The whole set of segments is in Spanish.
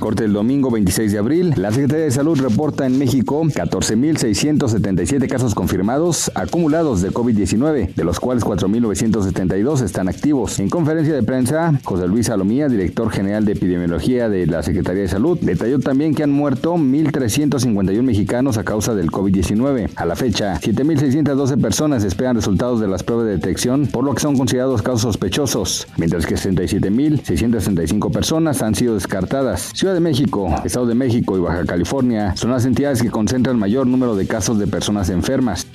Corte del domingo 26 de abril, la Secretaría de Salud reporta en México 14.677 casos confirmados acumulados de COVID-19, de los cuales 4.972 están activos. En conferencia de prensa, José Luis Salomía, director general de epidemiología de la Secretaría de Salud, detalló también que han muerto 1.351 mexicanos a causa del COVID-19. A la fecha, 7.612 personas esperan resultados de las pruebas de detección, por lo que son considerados casos sospechosos, mientras que 67.665 personas han sido descartadas. Ciudad de México, Estado de México y Baja California son las entidades que concentran mayor número de casos de personas enfermas.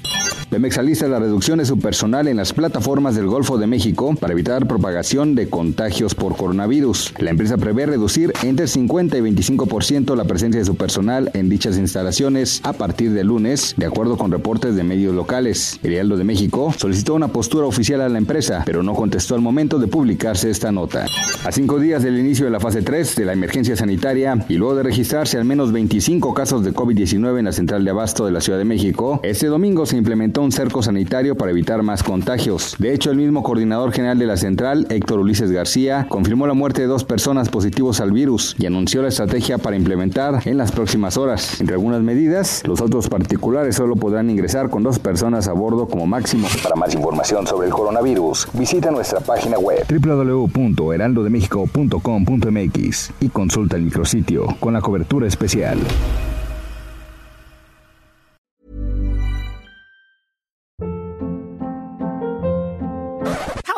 Pemex alista la reducción de su personal en las plataformas del Golfo de México para evitar propagación de contagios por coronavirus. La empresa prevé reducir entre 50 y 25% la presencia de su personal en dichas instalaciones a partir de lunes, de acuerdo con reportes de medios locales. El Heraldo de México solicitó una postura oficial a la empresa, pero no contestó al momento de publicarse esta nota. A cinco días del inicio de la fase 3 de la emergencia sanitaria y luego de registrarse al menos 25 casos de COVID-19 en la central de abasto de la Ciudad de México, este domingo se implementó un cerco sanitario para evitar más contagios. De hecho, el mismo coordinador general de la central, Héctor Ulises García, confirmó la muerte de dos personas positivos al virus y anunció la estrategia para implementar en las próximas horas. Entre algunas medidas, los autos particulares solo podrán ingresar con dos personas a bordo como máximo. Para más información sobre el coronavirus, visita nuestra página web www.heraldodemexico.com.mx y consulta el micrositio con la cobertura especial.